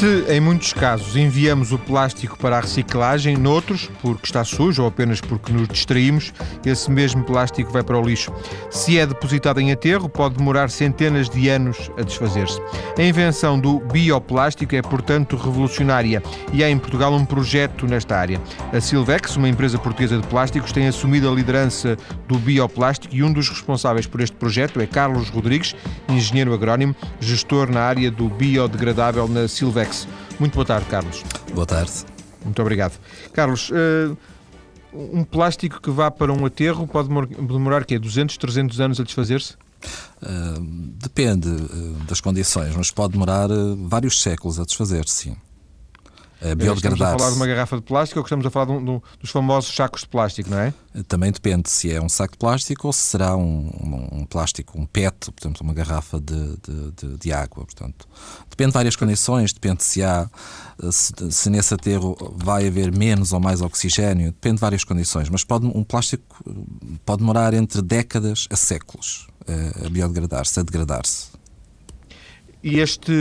Se em muitos casos enviamos o plástico para a reciclagem, noutros, porque está sujo ou apenas porque nos distraímos, esse mesmo plástico vai para o lixo. Se é depositado em aterro, pode demorar centenas de anos a desfazer-se. A invenção do bioplástico é, portanto, revolucionária e há em Portugal um projeto nesta área. A Silvex, uma empresa portuguesa de plásticos, tem assumido a liderança do bioplástico e um dos responsáveis por este projeto é Carlos Rodrigues, engenheiro agrónimo, gestor na área do biodegradável na Silvex. Muito boa tarde, Carlos. Boa tarde. Muito obrigado. Carlos, uh, um plástico que vá para um aterro pode demorar quê? 200, 300 anos a desfazer-se? Uh, depende uh, das condições, mas pode demorar vários séculos a desfazer-se, sim biodegradar. Estamos a falar de uma garrafa de plástico ou estamos a falar de um, de um, dos famosos sacos de plástico, não é? Também depende se é um saco de plástico ou se será um, um, plástico, um PET, portanto, uma garrafa de, de, de, água. Portanto, depende de várias condições, depende se há se, se, nesse aterro vai haver menos ou mais oxigênio, depende de várias condições, mas pode, um plástico pode demorar entre décadas a séculos a, a biodegradar-se, a degradar-se. E este,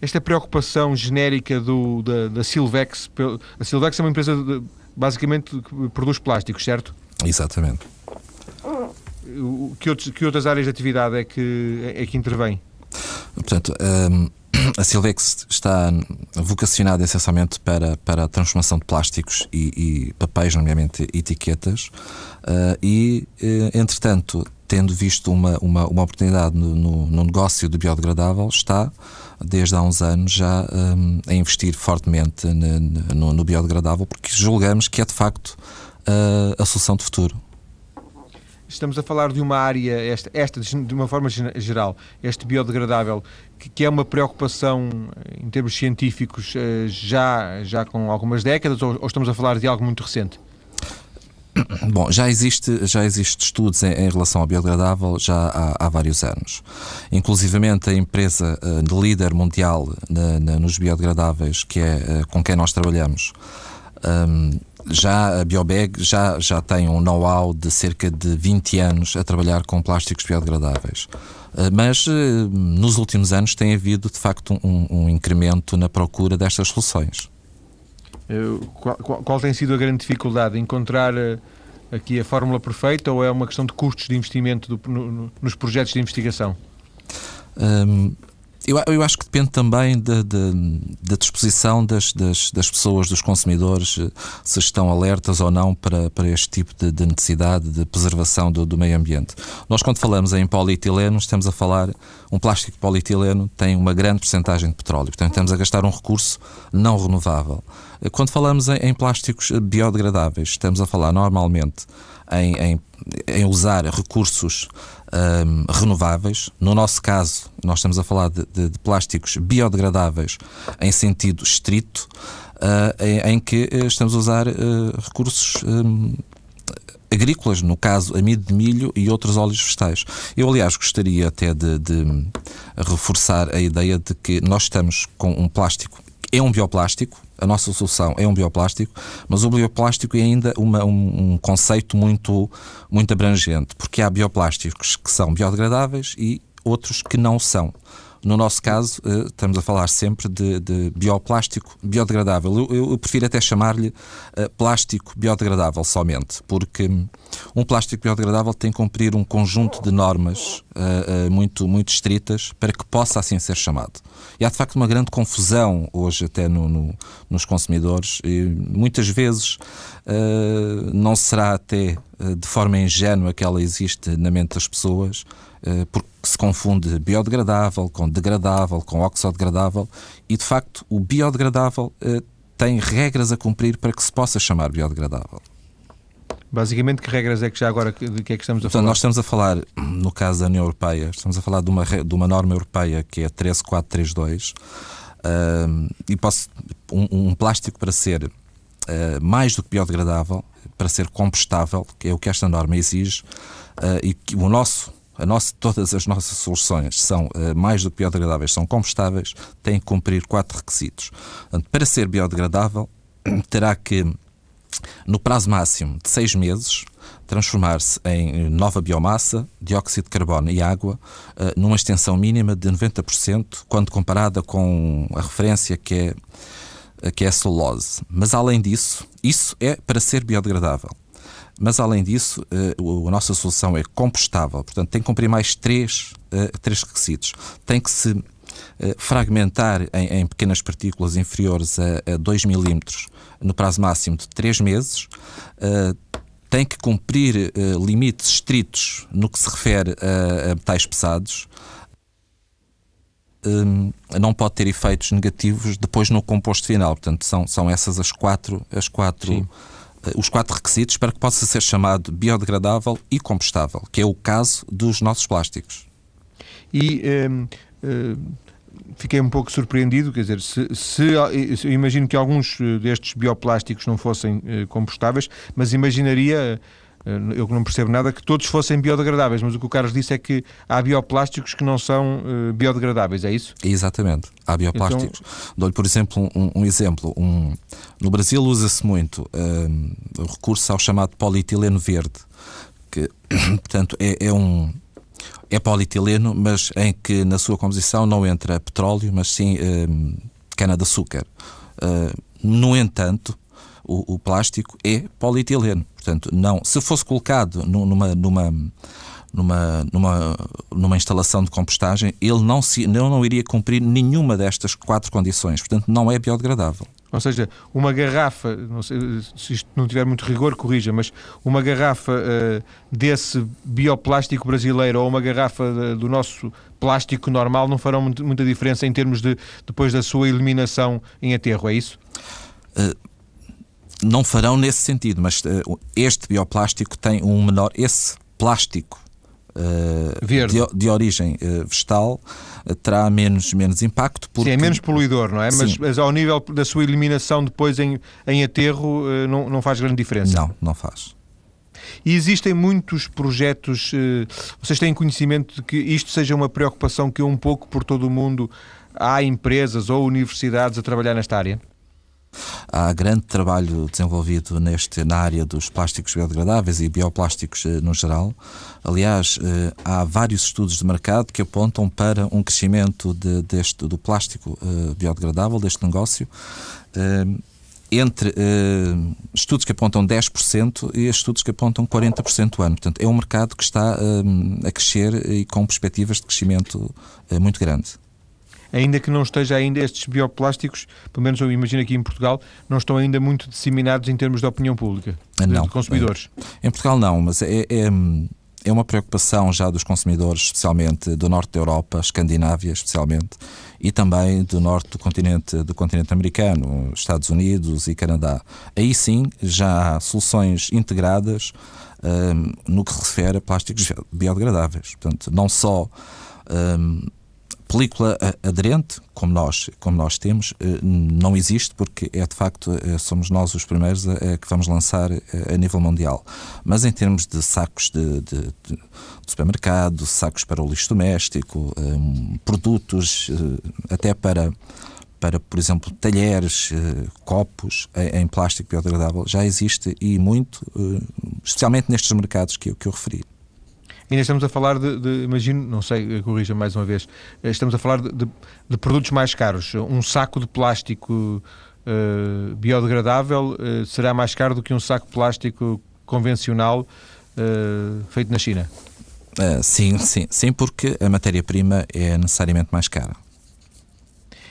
esta preocupação genérica do, da, da Silvex, a Silvex é uma empresa de, basicamente que produz plásticos, certo? Exatamente. Que, outros, que outras áreas de atividade é que, é que intervém? Portanto, um, a Silvex está vocacionada essencialmente para, para a transformação de plásticos e, e papéis, nomeadamente etiquetas, uh, e, uh, entretanto, tendo visto uma, uma, uma oportunidade no, no, no, negócio do biodegradável, está, desde há uns anos, já um, a investir fortemente no, no, biodegradável, porque julgamos que é de facto uh, a solução de futuro. Estamos a falar de uma área, esta, esta de uma forma geral, este biodegradável, que, que é uma preocupação em termos científicos uh, já, já com algumas décadas, ou, ou estamos a falar de algo muito recente? Bom, já existe, já existe estudos em, em relação ao biodegradável já há, há, vários anos. Inclusivamente a empresa uh, líder mundial na, na, nos biodegradáveis, que é uh, com quem nós trabalhamos, um, já a Biobag já, já tem um know-how de cerca de 20 anos a trabalhar com plásticos biodegradáveis. Uh, mas nos últimos anos tem havido de facto um, um incremento na procura destas soluções. Qual, qual, qual, tem sido a grande dificuldade? Encontrar eh, aqui a fórmula perfeita ou é uma questão de custos de investimento do, no, nos projetos de investigação? Um, eu, eu, acho que depende também da, disposição das, das, das, pessoas, dos consumidores, eh, se estão alertas ou não para, para este tipo de, de necessidade de preservação do, do, meio ambiente. Nós, quando falamos em polietileno, estamos a falar. Um plástico polietileno tem uma grande porcentagem de petróleo, portanto, estamos a gastar um recurso não renovável. Quando falamos em, em plásticos biodegradáveis, estamos a falar normalmente em, em, em usar recursos um, renováveis. No nosso caso, nós estamos a falar de, de, de plásticos biodegradáveis em sentido estrito, uh, em, em, que eh, estamos a usar uh, recursos um, agrícolas, no caso amido de milho e outros óleos vegetais. Eu, aliás, gostaria até de, de reforçar a ideia de que nós estamos com um plástico é um bioplástico, a nossa solução é um bioplástico, mas o bioplástico é ainda uma, um, um, conceito muito, muito abrangente, porque há bioplásticos que são biodegradáveis e outros que não são. No nosso caso, eh, estamos a falar sempre de, de bioplástico biodegradável. Eu, eu prefiro até chamar-lhe uh, plástico biodegradável somente, porque um plástico biodegradável tem que cumprir um conjunto de normas uh, muito, muito estritas para que possa assim ser chamado. E há de facto uma grande confusão hoje até no, no, nos consumidores e muitas vezes não será até de forma ingênua que ela existe na mente das pessoas, porque se confunde biodegradável com degradável, com oxodegradável, e de facto o biodegradável eh, tem regras a cumprir para que se possa chamar biodegradável. Basicamente, que regras é que já agora de que é que estamos a falar? Então, nós estamos a falar, no caso da União Europeia, estamos a falar de uma, de uma norma europeia que é 13432 uh, e posso, um, um, plástico para ser uh, mais do que biodegradável, para ser compostável, que é o que esta norma exige, uh, e que o nosso nossa, todas as nossas soluções são uh, mais do que biodegradáveis, são compostáveis, têm que cumprir quatro requisitos. Portanto, para ser biodegradável, terá que no prazo máximo de seis meses, transformar-se em nova biomassa, dióxido de carbono e água, uh, numa extensão mínima de 90%, quando comparada com a referência que é, que é a celulose. Mas além disso, isso é para ser biodegradável. Mas além disso, uh, a nossa solução é compostável, portanto tem que cumprir mais três, uh, três requisitos. Tem que se fragmentar em, em, pequenas partículas inferiores a, a 2 milímetros no prazo máximo de 3 meses, tem que cumprir limites estritos no que se refere a, a metais pesados, não pode ter efeitos negativos depois no composto final. Portanto, são, são essas as quatro, as quatro, uh, os quatro requisitos para que possa ser chamado biodegradável e compostável, que é o caso dos nossos plásticos. E um, fiquei um pouco surpreendido, quer dizer, se, se, eu imagino que alguns eh, destes bioplásticos não fossem eh, compostáveis, mas imaginaria eh, eu não percebo nada, que todos fossem biodegradáveis, mas o que o Carlos disse é que há bioplásticos que não são uh, biodegradáveis, é isso? Exatamente, há bioplásticos. Então... Dou-lhe, por exemplo, um, um exemplo. Um... No Brasil usa-se muito uh, o recurso ao chamado polietileno verde, que, portanto, é, é um é polietileno, mas em que na sua composição não entra petróleo, mas sim uh, cana-de-açúcar. No entanto, o, o, plástico é polietileno. Portanto, não, se fosse colocado numa, numa, numa, numa, numa instalação de compostagem, ele não, se, não, não iria cumprir nenhuma destas quatro condições. Portanto, não é biodegradável. Ou seja, uma garrafa, não sei se isto não tiver muito rigor, corrija, mas uma garrafa uh, desse bioplástico brasileiro ou uma garrafa de, do nosso plástico normal não farão muita diferença em termos de depois da sua eliminação em aterro, é isso? Uh, não farão nesse sentido, mas uh, este bioplástico tem um menor. Esse plástico de, de, origem vegetal terá menos, menos impacto. Porque... Sim, é menos poluidor, não é? Mas, mas, ao nível da sua eliminação depois em, em aterro eh, não, não faz grande diferença. Não, não faz. E existem muitos projetos. Eh, vocês têm conhecimento de que isto seja uma preocupação que um pouco por todo o mundo há empresas ou universidades a trabalhar nesta área? Há grande trabalho desenvolvido neste, na área dos plásticos biodegradáveis e bioplásticos eh, no geral. Aliás, eh, há vários estudos de mercado que apontam para um crescimento de, deste, do plástico eh, biodegradável, deste negócio entre uh, estudos que apontam 10% e estudos que apontam 40% ano. Portanto, é um mercado que está uh, a crescer e com perspectivas de crescimento uh, muito grande ainda que não esteja ainda estes bioplásticos, pelo menos eu imagino aqui em Portugal, não estão ainda muito disseminados em termos de opinião pública, não, de consumidores. Em Portugal não, mas é, é, é uma preocupação já dos consumidores, especialmente do norte da Europa, Escandinávia especialmente, e também do norte do continente, do continente americano, Estados Unidos e Canadá. Aí sim já há soluções integradas um, no que se refere a plásticos biodegradáveis. Portanto, não só um, película aderente, como nós, como nós temos, eh, não existe porque é de facto eh, somos nós os primeiros a, que vamos lançar a, eh, nível mundial. Mas em termos de sacos de, de, de supermercado, sacos para o lixo doméstico, produtos até para para, por exemplo, talheres, copos em, plástico biodegradável, já existe e muito, especialmente nestes mercados que, que eu referi ainda estamos a falar de, de imagino, não sei, corrija mais uma vez, eh, estamos a falar de, de, de produtos mais caros. Um saco de plástico uh, biodegradável uh, será mais caro do que um saco de plástico convencional uh, feito na China? sim, sim, sim, porque a matéria-prima é necessariamente mais cara.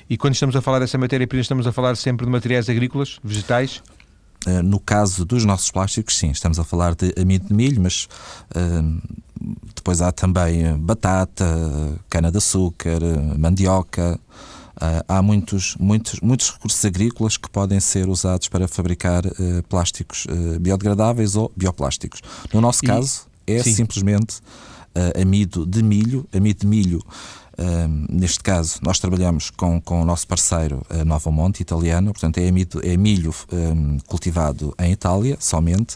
E quando estamos a falar dessa matéria-prima, estamos a falar sempre de materiais agrícolas, vegetais? No caso dos nossos plásticos, sim, estamos a falar de amido de milho, mas uh, depois há também batata, cana-de-açúcar, mandioca. Há muitos, muitos, muitos recursos agrícolas que podem ser usados para fabricar plásticos biodegradáveis ou bioplásticos. No nosso e, caso, é sim. simplesmente amido de milho. Amido de milho, neste caso, nós trabalhamos com, com o nosso parceiro Nova Monte, italiano, portanto, é, amido, é milho um, cultivado em Itália somente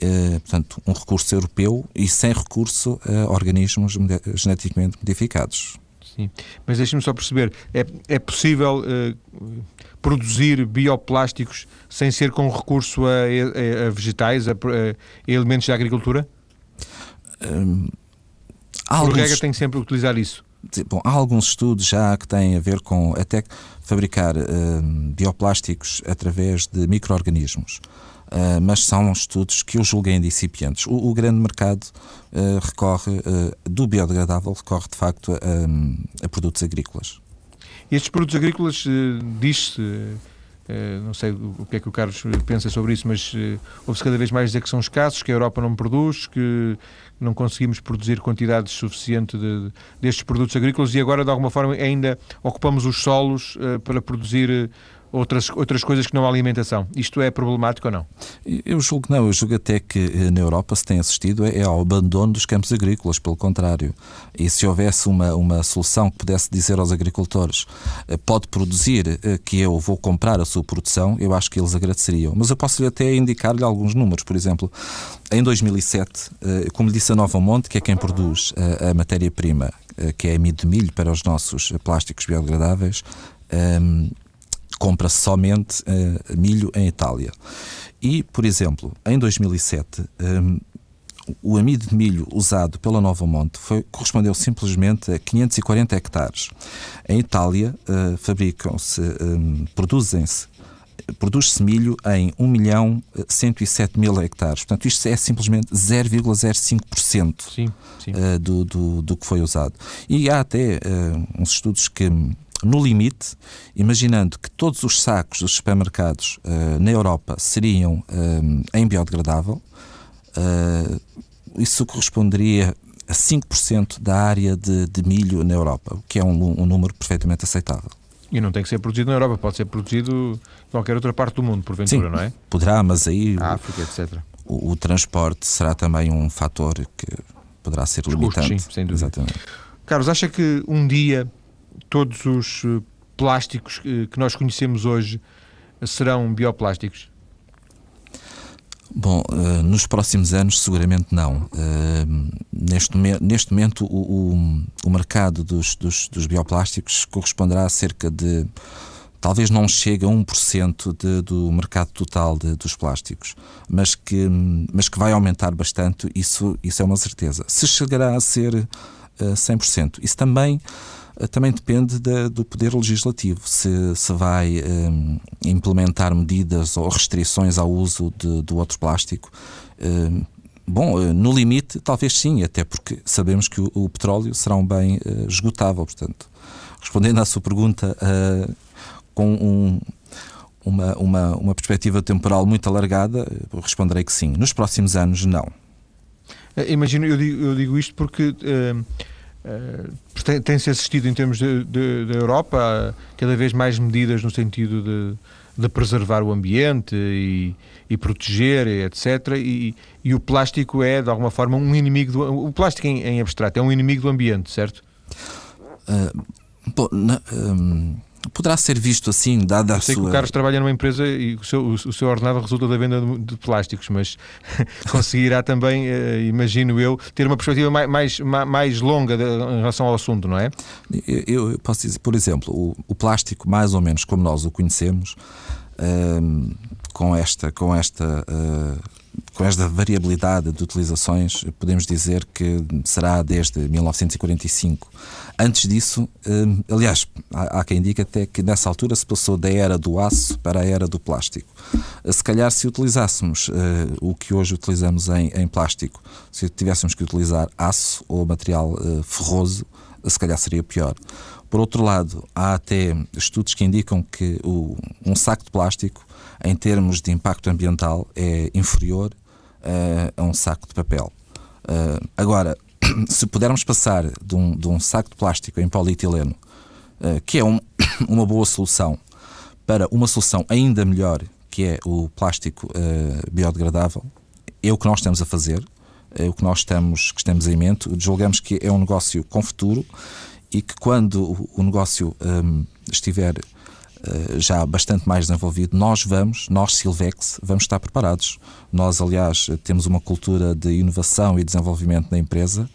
eh, portanto, um recurso europeu e sem recurso a organismos geneticamente modificados. Sim, mas deixe-me só perceber, é, é possível uh, produzir bioplásticos sem ser com recurso a, a, a vegetais, a, a, elementos da agricultura? Um, alguns... Regra tem sempre que utilizar isso. Bom, há alguns estudos já que têm a ver com até fabricar um, bioplásticos através de micro-organismos. Uh, mas são estudos que eu julguei incipientes. O, o grande mercado uh, recorre, uh, do biodegradável, recorre de facto a, a produtos agrícolas. Estes produtos agrícolas, diz-se, não sei o que é que o Carlos pensa sobre isso, mas ouve-se cada vez mais dizer que são escassos, que a Europa não produz, que não conseguimos produzir quantidades suficientes de, destes produtos agrícolas e agora, de alguma forma, ainda ocupamos os solos para produzir outras, outras coisas que não a alimentação. Isto é problemático ou não? Eu julgo que não. Eu julgo até que eh, na Europa se tem assistido é ao abandono dos campos agrícolas, pelo contrário. E se houvesse uma, uma solução que pudesse dizer aos agricultores eh, pode produzir eh, que eu vou comprar a sua produção, eu acho que eles agradeceriam. Mas eu posso até indicar-lhe alguns números. Por exemplo, em 2007, como disse a Nova Monte, que é quem produz a, a matéria-prima, que é amido de milho para os nossos plásticos biodegradáveis, ehm, compra somente uh, milho em Itália. E, por exemplo, em 2007, um, ehm, o amido de milho usado pela Nova Monte foi, correspondeu simplesmente a 540 hectares. Em Itália, uh, fabricam-se, um, ehm, produzem-se produz-se milho em 1 milhão 107 mil hectares. Portanto, isto é simplesmente 0,05% sim, sim. uh, do, do, do, que foi usado. E há até uh, uns estudos que no limite, imaginando que todos os sacos dos supermercados uh, na Europa seriam uh, em biodegradável, uh, isso corresponderia a 5% da área de, de, milho na Europa, o que é um, um, número perfeitamente aceitável. E não tem que ser produzido na Europa, pode ser produzido em qualquer outra parte do mundo, porventura, Sim, não é? Poderá, mas aí. A África, etc. O, o, transporte será também um fator que poderá ser Os limitante. Custos, sim, sem dúvida. Exatamente. Carlos, acha que um dia todos os eh, plásticos eh, que nós conhecemos hoje serão bioplásticos? Bom, uh, nos próximos anos seguramente não. Neste, neste momento o, o, o mercado dos, dos, dos, bioplásticos corresponderá a cerca de talvez não chegue a 1% de, do mercado total de, dos plásticos, mas que, mas que vai aumentar bastante, isso, isso é uma certeza. Se chegará a ser uh, 100%, isso também eh, também depende de, do poder legislativo, se, se vai um, eh, implementar medidas ou restrições ao uso de, do outro plástico. Um, eh, bom, no limite, talvez sim, até porque sabemos que o, o petróleo será um bem uh, esgotável. Portanto, respondendo à sua pergunta uh, com um, uma, uma, uma perspectiva temporal muito alargada, responderei que sim. Nos próximos anos, não. Imagino, eu digo, eu digo isto porque. Uh, tem-se assistido em termos da Europa a cada vez mais medidas no sentido de, de preservar o ambiente e, e proteger, etc. E, e, o plástico é, de alguma forma, um inimigo do. O plástico em, em abstrato é um inimigo do ambiente, certo? Uh, bom, na, um poderá ser visto assim, dada a sei sua... que o Carlos trabalha numa empresa e o seu, o seu ordenado resulta da venda de, plásticos, mas conseguirá também, eh, imagino eu, ter uma perspectiva mais, mais, mais longa de, em relação ao assunto, não é? Eu, eu posso dizer, por exemplo, o, o, plástico, mais ou menos como nós o conhecemos, ehm, com esta, com esta uh, com esta variabilidade de utilizações, podemos dizer que será desde 1945. Antes disso, hum, aliás, há quem diga até que nessa altura se passou da era do aço para a era do plástico. Se calhar, se utilizássemos eh, o que hoje utilizamos em, plástico, se tivéssemos que utilizar aço ou material eh, ferroso, se calhar seria pior. Por outro lado, há até estudos que indicam que um saco de plástico, em termos de impacto ambiental, é inferior uh, a um saco de papel. Uh, agora, se pudermos passar de um, de um, saco de plástico em polietileno, uh, que é um, uma boa solução, para uma solução ainda melhor, que é o plástico biodegradável, é o que nós estamos a fazer, é o que nós estamos, que estamos em mente. Julgamos que é um negócio com futuro e que quando o negócio um, estiver uh, já bastante mais desenvolvido, nós vamos, nós Silvex, vamos estar preparados. Nós, aliás, temos uma cultura de inovação e desenvolvimento na empresa.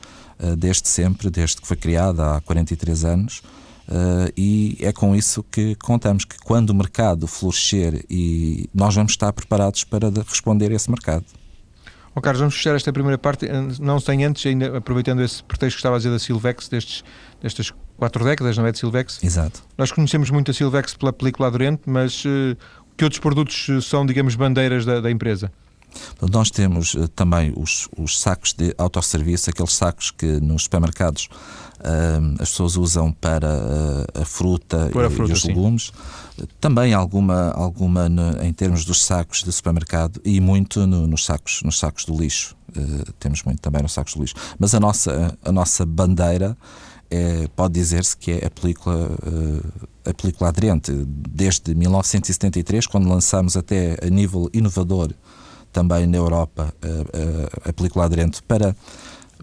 desde sempre, desde que foi criada há 43 anos. E é com isso que contamos que quando o mercado florescer e nós vamos estar preparados para responder a esse mercado. Bom, Carlos, vamos fechar esta primeira parte, não sem antes, ainda aproveitando esse pretexto que estava a dizer da Silvex, destes, destas quatro décadas, não é, de Silvex? Exato. Nós conhecemos muito a Silvex pela película Adorente, mas uh, que outros produtos são, digamos, bandeiras da, da empresa? Nós temos uh, também os, os, sacos de autosserviço, aqueles sacos que nos supermercados uh, as pessoas usam para uh, a fruta, e, fruta, e, os sim. legumes. Também alguma, alguma no, em termos dos sacos de supermercado e muito no, nos, sacos, nos sacos do lixo. temos muito também nos sacos do lixo. Mas a nossa, a nossa bandeira é, pode dizer-se que é a película, a película aderente. Desde 1973, quando lançamos até a nível inovador também na Europa a, a, a película aderente para,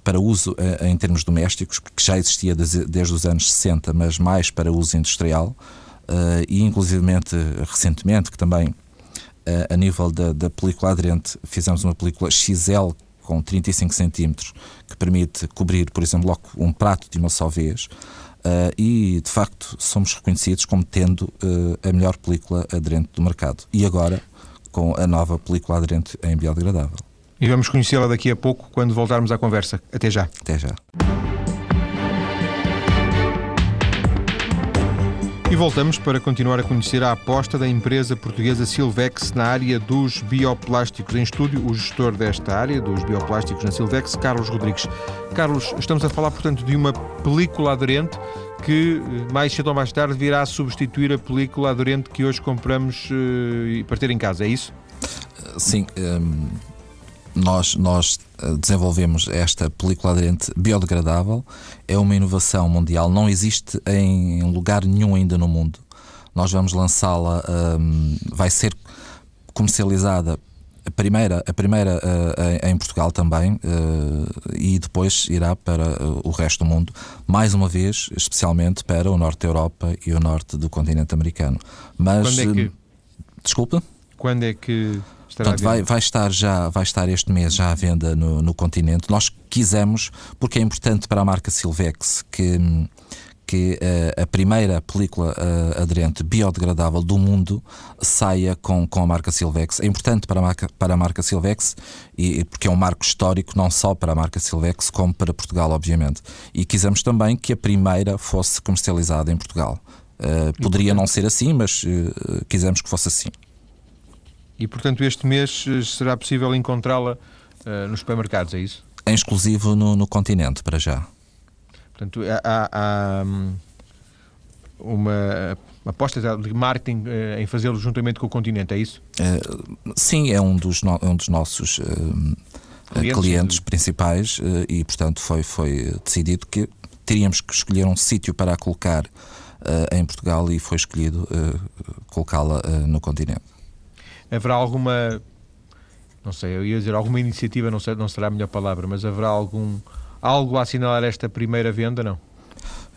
para uso em termos domésticos, que já existia desde, desde, os anos 60, mas mais para uso industrial, e inclusivamente recentemente, que também a nível da, da película aderente fizemos uma película XL com 35 centímetros, que permite cobrir, por exemplo, logo um prato de uma só vez. Uh, e de facto somos reconhecidos como tendo uh, a melhor película aderente do mercado. E agora com a nova película aderente em biodegradável. E vamos conhecê-la daqui a pouco quando voltarmos à conversa. Até já. Até já. E voltamos para continuar a conhecer a aposta da empresa portuguesa Silvex na área dos bioplásticos. Em estúdio, o gestor desta área, dos bioplásticos na Silvex, Carlos Rodrigues. Carlos, estamos a falar, portanto, de uma película aderente que eh, mais cedo ou mais tarde virá substituir a película aderente que hoje compramos uh, para ter em casa, é isso? Sim. Um, ehm, nós, nós eh, desenvolvemos esta película aderente biodegradável. É uma inovação mundial, não existe em lugar nenhum ainda no mundo. Nós vamos lançá-la, um, ehm, vai ser comercializada a primeira, a primeira uh, em Portugal também uh, e depois irá para o resto do mundo, mais uma vez, especialmente para o norte da Europa e o norte do continente americano. Mas Quando é que... desculpa. Quando é que Portanto, vai, vai estar já vai estar este mês já à venda no, no continente. Nós quisemos porque é importante para a marca Silvex que que uh, a primeira película uh, aderente biodegradável do mundo saia com, com a marca Silvex. É importante para a marca, para a marca Silvex, e, porque é um marco histórico não só para a marca Silvex, como para Portugal, obviamente. E quisemos também que a primeira fosse comercializada em Portugal. Uh, poderia não ser assim, mas quisemos que fosse assim. E portanto, este mês será possível encontrá-la nos supermercados, é isso? Em exclusivo no, no continente, para já. Portanto, há, há hum, uma aposta de marketing eh, em fazê-lo juntamente com o continente, é isso? Uh, sim, é um dos, no, um dos nossos uh, clientes, clientes principais uh, e, portanto, foi, foi decidido que teríamos que escolher um sítio para a colocar em Portugal e foi escolhido colocá-la no continente. Haverá alguma, não sei, eu ia dizer alguma iniciativa, não, sei, não será a melhor palavra, mas haverá algum algo a assinalar esta primeira venda, não?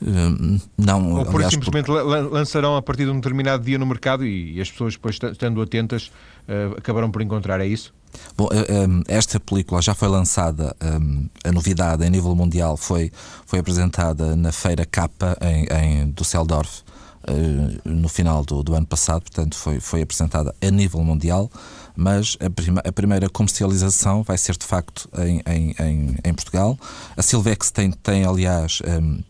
Uh, não, Ou por simplesmente porque... lançarão a partir de um determinado dia no mercado e, as pessoas, depois estando atentas, uh, acabarão por encontrar, é isso? Bom, uh, esta película já foi lançada, a novidade em nível mundial foi, foi apresentada na Feira Capa em, em Düsseldorf no final do, do ano passado, portanto foi, foi apresentada a nível mundial mas a, prima, a primeira comercialização vai ser de facto em, em, em, em Portugal. A Silvex tem, tem aliás, um,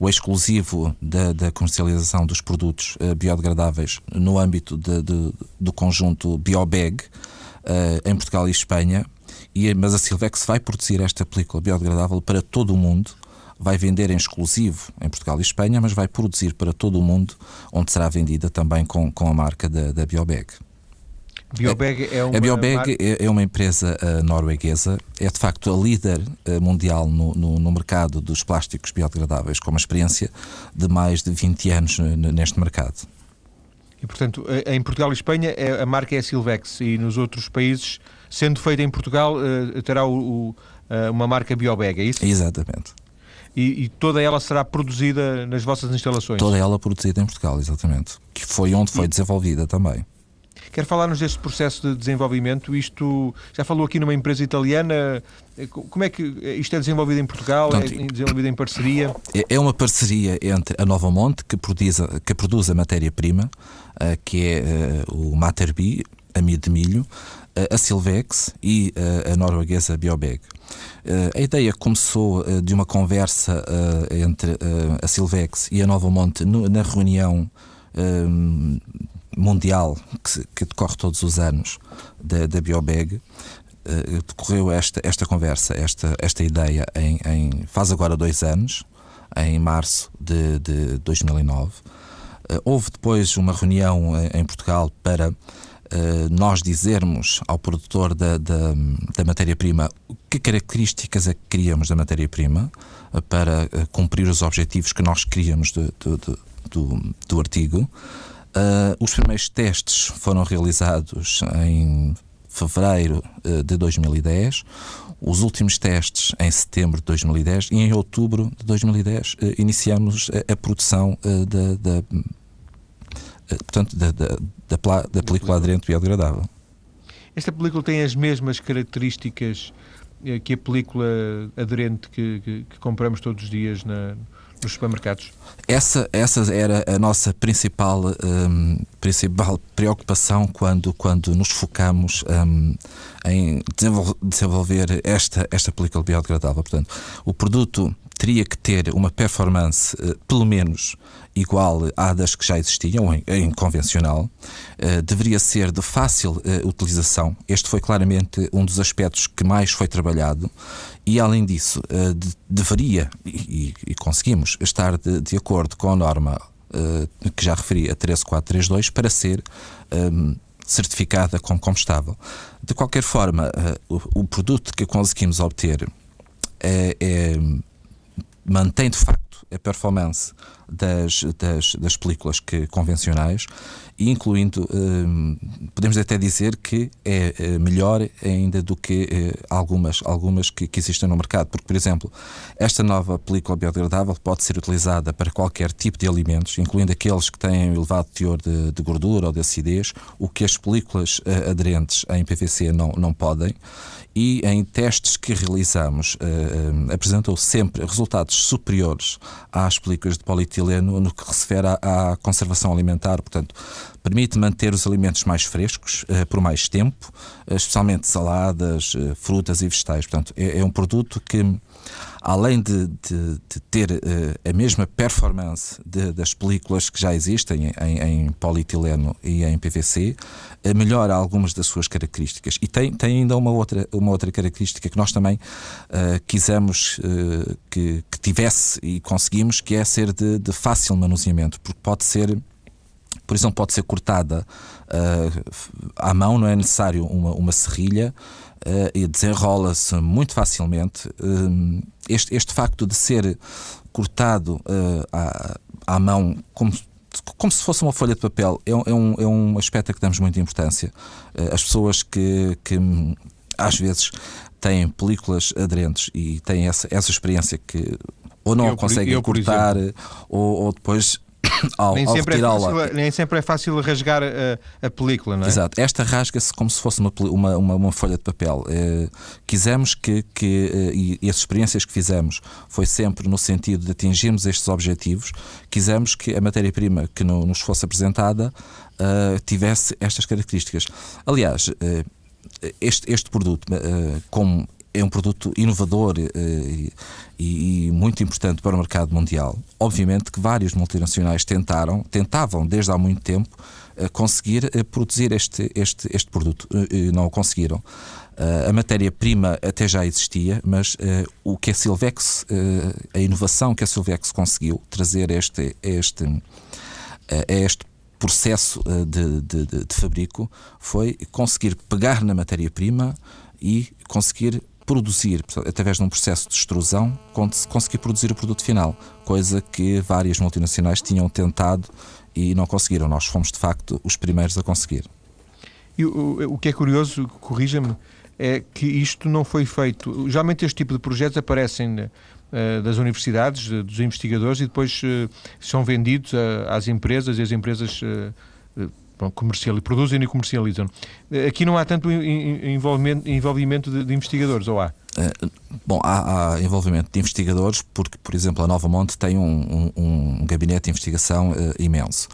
o exclusivo da, da, comercialização dos produtos uh, biodegradáveis no âmbito de, de, do conjunto BioBag uh, em Portugal e Espanha. E, mas a Silvex vai produzir esta película biodegradável para todo o mundo vai vender em exclusivo em Portugal e Espanha, mas vai produzir para todo o mundo, onde será vendida também com, com a marca da, da Biobag. Biobag é uma, a Biobag é, é uma empresa uh, norueguesa, é de facto a líder uh, mundial no, no, no, mercado dos plásticos biodegradáveis, com uma experiência de mais de 20 anos neste mercado. E portanto, em Portugal e Espanha é, a marca é a Silvex e nos outros países, sendo feita em Portugal, uh, terá o, o, uma marca Biobag, é isso? Exatamente. E, e, toda ela será produzida nas vossas instalações? Toda ela produzida em Portugal, exatamente. Que foi onde foi desenvolvida também. Quer falar-nos deste processo de desenvolvimento? Isto já falou aqui numa empresa italiana. Como é que isto é desenvolvido em Portugal? Portanto, é desenvolvido em parceria? É, é uma parceria entre a Nova Monte, que produz, que produz a matéria-prima, eh, que é eh, o Materbi, amido de milho, a Silvex e a norueguesa Biobeg. A ideia começou de uma conversa entre a Silvex e a Nova Monte na reunião mundial que, decorre todos os anos da, da Biobeg. decorreu esta, esta conversa, esta, esta ideia em, em faz agora dois anos, em março de, de 2009. houve depois uma reunião em Portugal para eh, nós dizermos ao produtor da, da, da matéria-prima que características é que queríamos da matéria-prima uh, para uh, cumprir os objetivos que nós queríamos do, do, do, do artigo. os primeiros testes foram realizados em fevereiro de 2010 os últimos testes em setembro de 2010 e em outubro de 2010 iniciamos a, a produção da, da, eh, portanto, da, da, da, da película aderente biodegradável. Esta película tem as mesmas características eh, que a película aderente que, que, que compramos todos os dias na, nos supermercados? Essa, essa era a nossa principal, um, principal preocupação quando, quando nos focamos um, em desenvolver esta, esta película biodegradável. Portanto, o produto teria que ter uma performance, uh, pelo menos, igual à das que já existiam em, em convencional, uh, deveria ser de fácil uh, utilização. Este foi claramente um dos aspectos que mais foi trabalhado e, além disso, uh, de, deveria, e, e, conseguimos, estar de, de, acordo com a norma que já referi, a 13432, para ser um, certificada como combustável. De qualquer forma, o, o, produto que conseguimos obter é, é, mantém de facto a performance das, das, das películas que, convencionais, incluindo, hum, podemos até dizer que é eh, melhor ainda do que eh, algumas, algumas que, que, existem no mercado, porque, por exemplo, esta nova película biodegradável pode ser utilizada para qualquer tipo de alimentos, incluindo aqueles que têm elevado teor de, de gordura ou de acidez, o que as películas uh, aderentes em PVC não, não podem. E em testes que realizamos uh, apresentou sempre resultados superiores às películas de polietileno no que refere à, à conservação alimentar, portanto, permite manter os alimentos mais frescos uh, por mais tempo, uh, especialmente saladas, frutas e vegetais. Portanto, é, é um produto que além de, de, de ter uh, a mesma performance de, das películas que já existem em, em polietileno e em PVC, uh, melhora algumas das suas características. E tem, tem ainda uma outra, uma outra característica que nós também uh, quisemos que, que, tivesse e conseguimos, que é ser de, de fácil manuseamento, porque pode ser por exemplo, pode ser cortada uh, à mão, não é necessário uma, uma serrilha e desenrola-se muito facilmente. Uh, este, este facto de ser cortado à, à mão como como se fosse uma folha de papel, é, é, um, é um aspecto a que damos muita importância. As pessoas que, que às vezes têm películas aderentes e têm essa, essa experiência que ou não eu, conseguem eu, cortar ou, ou, depois ao, nem, ao sempre é fácil, nem sempre é fácil rasgar a, a película, não é? Exato. Esta rasga-se como se fosse uma, uma, uma, uma folha de papel. Uh, quisemos que, que uh, e, e as experiências que fizemos foi sempre no sentido de atingirmos estes objetivos, quisemos que a matéria-prima que no, nos fosse apresentada uh, tivesse estas características. Aliás, este, este produto, como é um produto inovador e, e, muito importante para o mercado mundial. Obviamente que vários multinacionais tentaram, tentavam desde há muito tempo eh, conseguir eh, produzir este, este, este produto eh, não o conseguiram. a matéria-prima até já existia, mas o que a Silvex, a inovação que a Silvex conseguiu trazer este, este, este processo de, de, de, de fabrico foi conseguir pegar na matéria-prima e conseguir produzir, através de um processo de extrusão, conseguir produzir o produto final, coisa que várias multinacionais tinham tentado e não conseguiram. Nós fomos, de facto, os primeiros a conseguir. E o, que é curioso, corrija-me, é que isto não foi feito. Geralmente este tipo de projetos aparecem uh, das universidades, dos investigadores, e depois uh, são vendidos às empresas e as empresas comercial, produzem e comercializam. Aqui não há tanto envolvimento, envolvimento de, de investigadores, ou há? Uh, bom, há, há, envolvimento de investigadores porque, por exemplo, a Nova Monte tem um, um, um gabinete de investigação uh, imenso.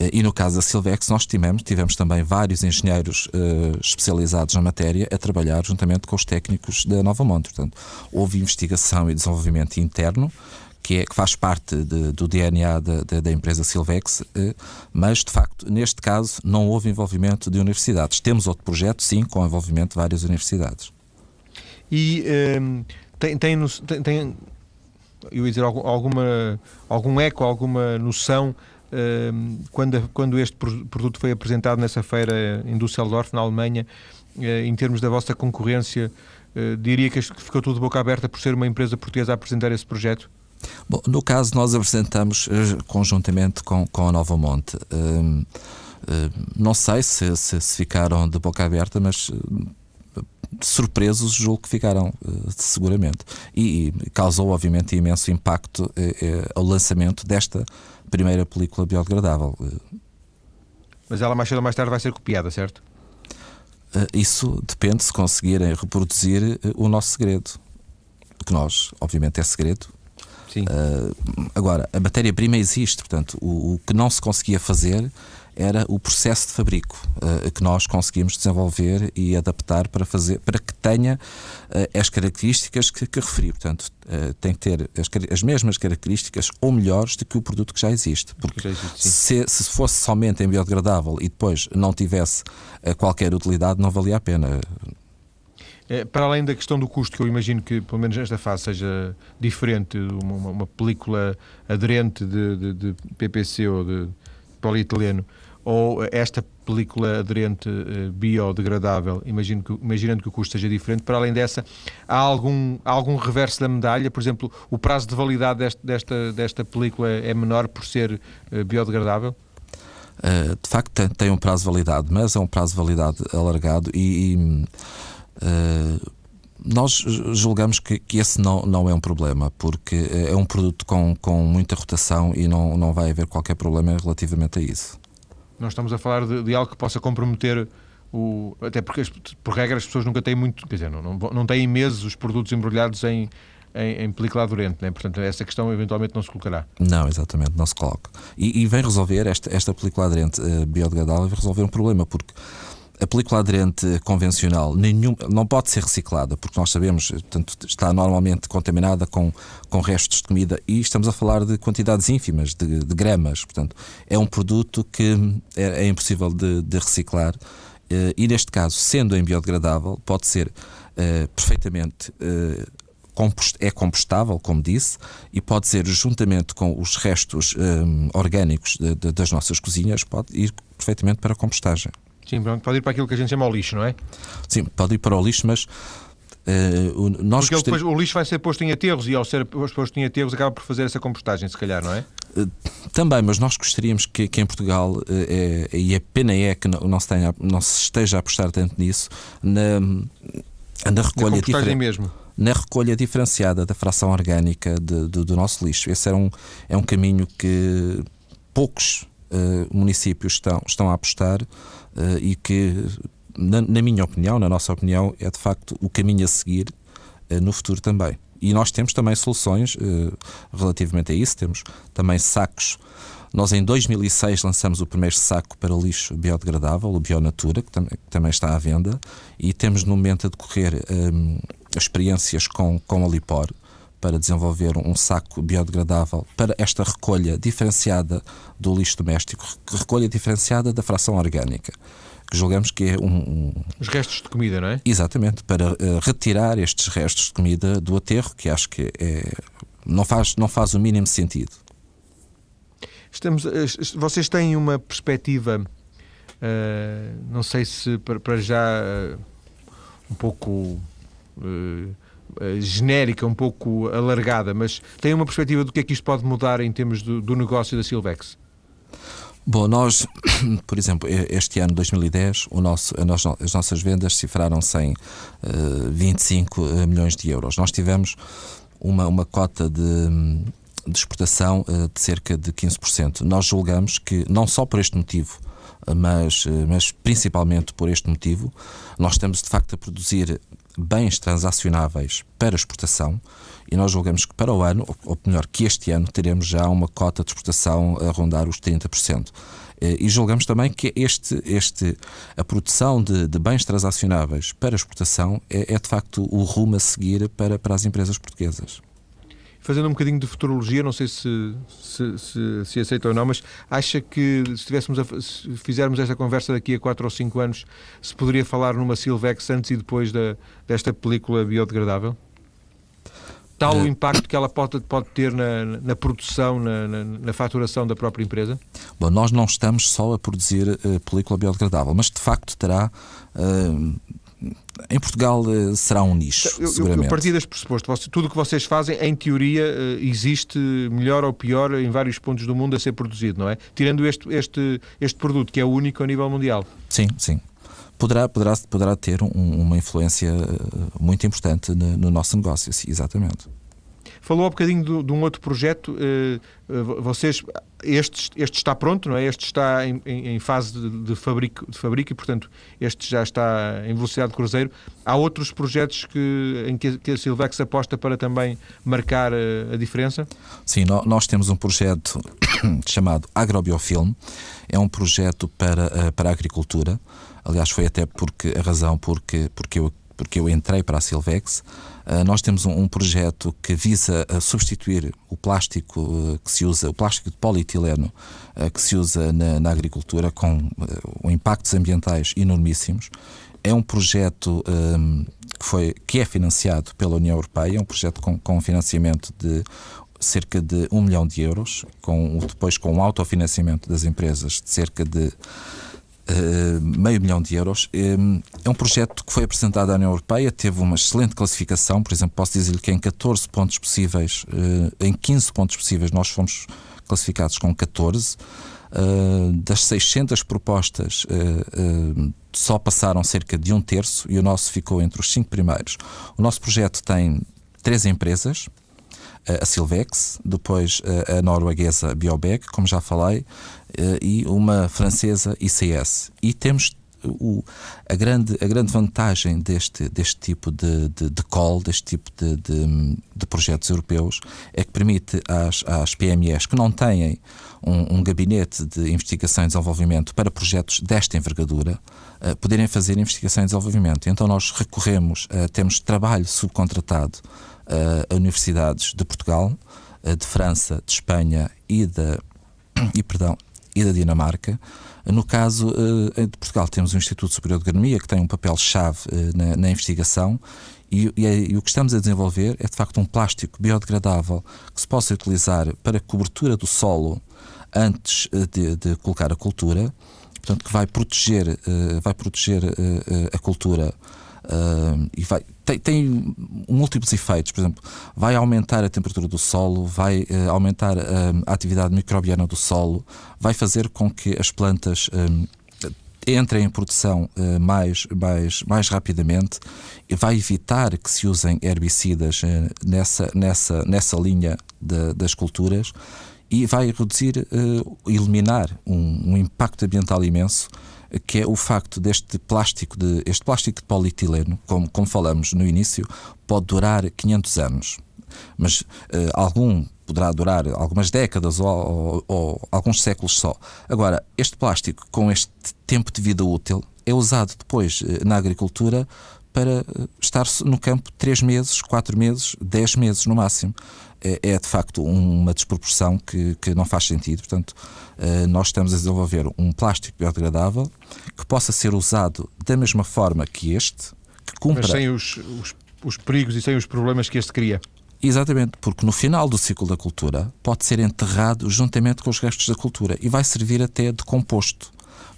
Uh, e no caso da Silvex, nós tivemos, tivemos também vários engenheiros especializados na matéria a trabalhar juntamente com os técnicos da Nova Monte. Portanto, houve investigação e desenvolvimento interno que, é, que faz parte de, do DNA da, da, da, empresa Silvex, eh, mas de facto, neste caso, não houve envolvimento de universidades. Temos outro projeto, sim, com envolvimento de várias universidades. E um, ehm, tem, tem, tem, eu ia dizer, alguma, algum eco, alguma noção um, ehm, quando, quando este produto foi apresentado nessa feira em Düsseldorf, na Alemanha, eh, em termos da vossa concorrência, eh, diria que ficou tudo boca aberta por ser uma empresa portuguesa a apresentar esse projeto? Bom, no caso, nós apresentamos uh, conjuntamente com, com a Nova Monte. Uh, uh, não sei se, se, se, ficaram de boca aberta, mas surpresos julgo que ficaram, seguramente. E, e, causou, obviamente, imenso impacto ao lançamento desta primeira película biodegradável. Mas ela mais cedo ou mais tarde vai ser copiada, certo? Isso depende se conseguirem reproduzir o nosso segredo. Que nós, obviamente, é segredo. Uh, agora, a matéria-prima existe, portanto, o, o, que não se conseguia fazer era o processo de fabrico uh, que nós conseguimos desenvolver e adaptar para fazer para que tenha uh, as características que, que referi. Portanto, tem que ter as, as, mesmas características ou melhores do que o produto que já existe. Porque já existe, se, se fosse somente em biodegradável e depois não tivesse qualquer utilidade, não valia a pena. É, para além da questão do custo, que eu imagino que, pelo menos nesta fase, seja diferente, uma, uma película aderente de, de, de, PPC ou de polietileno, ou esta película aderente uh, biodegradável, imagino que, imaginando que o custo seja diferente, para além dessa, há algum, há algum reverso da medalha? Por exemplo, o prazo de validade deste, desta, desta película é menor por ser uh, biodegradável? Uh, de facto, tem, tem, um prazo de validade, mas é um prazo de validade alargado e, e eh, nós julgamos que, que, esse não, não é um problema, porque é um produto com, com muita rotação e não, não vai haver qualquer problema relativamente a isso. Nós estamos a falar de, de algo que possa comprometer o. Até porque, por regra, as pessoas nunca têm muito. Quer dizer, não, não, não têm meses os produtos embrulhados em, em, em película adorente, né? portanto, essa questão eventualmente não se colocará. Não, exatamente, não se coloca. E, e vem resolver, esta, esta película aderente uh, biodegradável, vem resolver um problema, porque a película aderente convencional nenhum, não pode ser reciclada, porque nós sabemos, portanto, está normalmente contaminada com, com restos de comida e estamos a falar de quantidades ínfimas, de, de gramas. Portanto, é um produto que é, é impossível de, de reciclar. Uh, e neste caso, sendo em biodegradável, pode ser uh, perfeitamente uh, é compostável, como disse, e pode ser juntamente com os restos um, orgânicos de, de, das nossas cozinhas, pode ir perfeitamente para a compostagem. Sim, pronto, pode ir para aquilo que a gente chama o lixo, não é? Sim, pode ir para o lixo, mas Uh, nós Porque depois, o lixo vai ser posto em aterros e ao ser posto em aterros acaba por fazer essa compostagem, se calhar, não é? Uh, também, mas nós gostaríamos que, que em Portugal, uh, é, e a pena é que não, não, se tenha, não se esteja a apostar tanto nisso, na, na recolha mesmo. Na recolha diferenciada da fração orgânica de, de, do nosso lixo. Esse é um, é um caminho que poucos municípios estão, estão a apostar e que, na, na, minha opinião, na nossa opinião, é de facto o caminho a seguir uh, no futuro também. E nós temos também soluções uh, relativamente a isso, temos também sacos. Nós em 2006 lançamos o primeiro saco para lixo biodegradável, o Bionatura, que, tam que também está à venda, e temos no momento a decorrer um, experiências com, com a Lipor, para desenvolver um saco biodegradável para esta recolha diferenciada do lixo doméstico, recolha diferenciada da fração orgânica que julgamos que é um, um, Os restos de comida, não é? Exatamente, para uh, retirar estes restos de comida do aterro, que acho que é, não, faz, não faz o mínimo sentido. Estamos, eh, vocês têm uma perspectiva, uh, não sei se para, para já uh, um pouco genérica, um pouco alargada, mas tem uma perspectiva do que é que isto pode mudar em termos do, do negócio da Silvex? Bom, nós, por exemplo, este ano 2010, o nosso, as nossas vendas cifraram-se em uh, 25 milhões de euros. Nós tivemos uma, uma cota de, de exportação uh, de cerca de 15%. Nós julgamos que, não só por este motivo, mas, mas principalmente por este motivo, nós estamos de facto a produzir bens transacionáveis para exportação e nós julgamos que para o ano, ou melhor, que este ano, teremos já uma cota de exportação a rondar os 30%. Eh, e julgamos também que este, este, a produção de, de bens transacionáveis para exportação é, é, de facto o rumo a seguir para, para as empresas portuguesas. Fazendo um bocadinho de futurologia, não sei se, se, se, se aceita ou não, mas acha que se, tivéssemos a, se fizermos esta conversa daqui a 4 ou 5 anos, se poderia falar numa Silvex antes e depois da, desta película biodegradável? Tal o eh, impacto que ela pode, pode ter na, na produção, na, na, na, faturação da própria empresa? Bom, nós não estamos só a produzir uh, película biodegradável, mas de facto terá. Uh, em Portugal uh, será um nicho, eu, seguramente. Eu, partir deste pressuposto, tudo o que vocês fazem, em teoria, existe melhor ou pior em vários pontos do mundo a ser produzido, não é? Tirando este, este, este produto, que é o único a nível mundial. Sim, sim poderá, poderá, poderá ter um, uma influência muito importante no, no nosso negócio, sim, exatamente. Falou um bocadinho de, de um outro projeto. Eh, eh, vocês, este, este está pronto, não é? Este está em, em fase de, de, fabrico, de fabrico e, portanto, este já está em velocidade de cruzeiro. Há outros projetos que, em que a Silvex aposta para também marcar eh, a diferença? Sim, nós temos um projeto chamado Agrobiofilm. É um projeto para, para a agricultura. Aliás, foi até porque a razão porque, porque eu porque eu entrei para a Silvex. Uh, nós temos um, projeto que visa a substituir o plástico uh, que se usa, o plástico de polietileno que se usa na, na agricultura, com impactos ambientais enormíssimos. É um projeto um, que, foi, que é financiado pela União Europeia, é um projeto com, com financiamento de cerca de um milhão de euros, com, depois com um autofinanciamento das empresas de cerca de meio milhão de euros. Um, é um projeto que foi apresentado à União Europeia, teve uma excelente classificação, por exemplo, posso dizer-lhe que em 14 pontos possíveis, uh, em 15 pontos possíveis, nós fomos classificados com 14. Uh, das 600 propostas, só passaram cerca de um terço e o nosso ficou entre os cinco primeiros. O nosso projeto tem três empresas, a Silvex, depois a norueguesa Biobeg, como já falei, e uma francesa ICS. E temos o, a, grande, a grande vantagem deste, deste tipo de, de, de call, deste tipo de, de, de, projetos europeus, é que permite às, às PMEs que não têm um, um, gabinete de investigação e desenvolvimento para projetos desta envergadura uh, poderem fazer investigação e desenvolvimento. Então nós recorremos, temos trabalho subcontratado a universidades de Portugal, de França, de Espanha e da, e, perdão, e da Dinamarca. No caso de Portugal, temos o Instituto Superior de Agronomia, que tem um papel-chave na, na, investigação, e, e, e, o que estamos a desenvolver é de facto um plástico biodegradável que se possa utilizar para cobertura do solo antes de, de colocar a cultura, portanto, que vai proteger, vai proteger a cultura e vai, tem, tem, múltiplos efeitos, por exemplo, vai aumentar a temperatura do solo, vai uh, aumentar uh, a atividade microbiana do solo, vai fazer com que as plantas entrem em produção mais, mais, mais rapidamente e vai evitar que se usem herbicidas nessa, nessa, nessa linha de, das culturas e vai reduzir, eliminar um, um impacto ambiental imenso que é o facto deste plástico, de, este plástico de polietileno, como, como falamos no início, pode durar 500 anos. Mas uh, algum poderá durar algumas décadas ou, ou, ou, alguns séculos só. Agora, este plástico, com este tempo de vida útil, é usado depois uh, na agricultura para eh, estar no campo 3 meses, 4 meses, 10 meses no máximo é, é de facto uma desproporção que, que não faz sentido. Portanto, uh, nós estamos a desenvolver um plástico biodegradável que possa ser usado da mesma forma que este, que cumpra. Mas sem os, os, os perigos e sem os problemas que este cria. Exatamente, porque no final do ciclo da cultura pode ser enterrado juntamente com os restos da cultura e vai servir até de composto.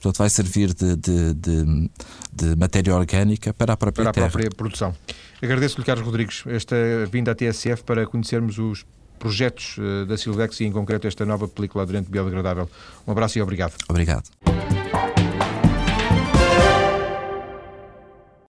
Portanto, vai servir de, de, de, de matéria orgânica para a própria para a própria produção. Agradeço-lhe, Carlos Rodrigues, esta vinda à TSF para conhecermos os projetos eh, da Silvex e, em concreto, esta nova película aderente biodegradável. Um abraço e obrigado. Obrigado.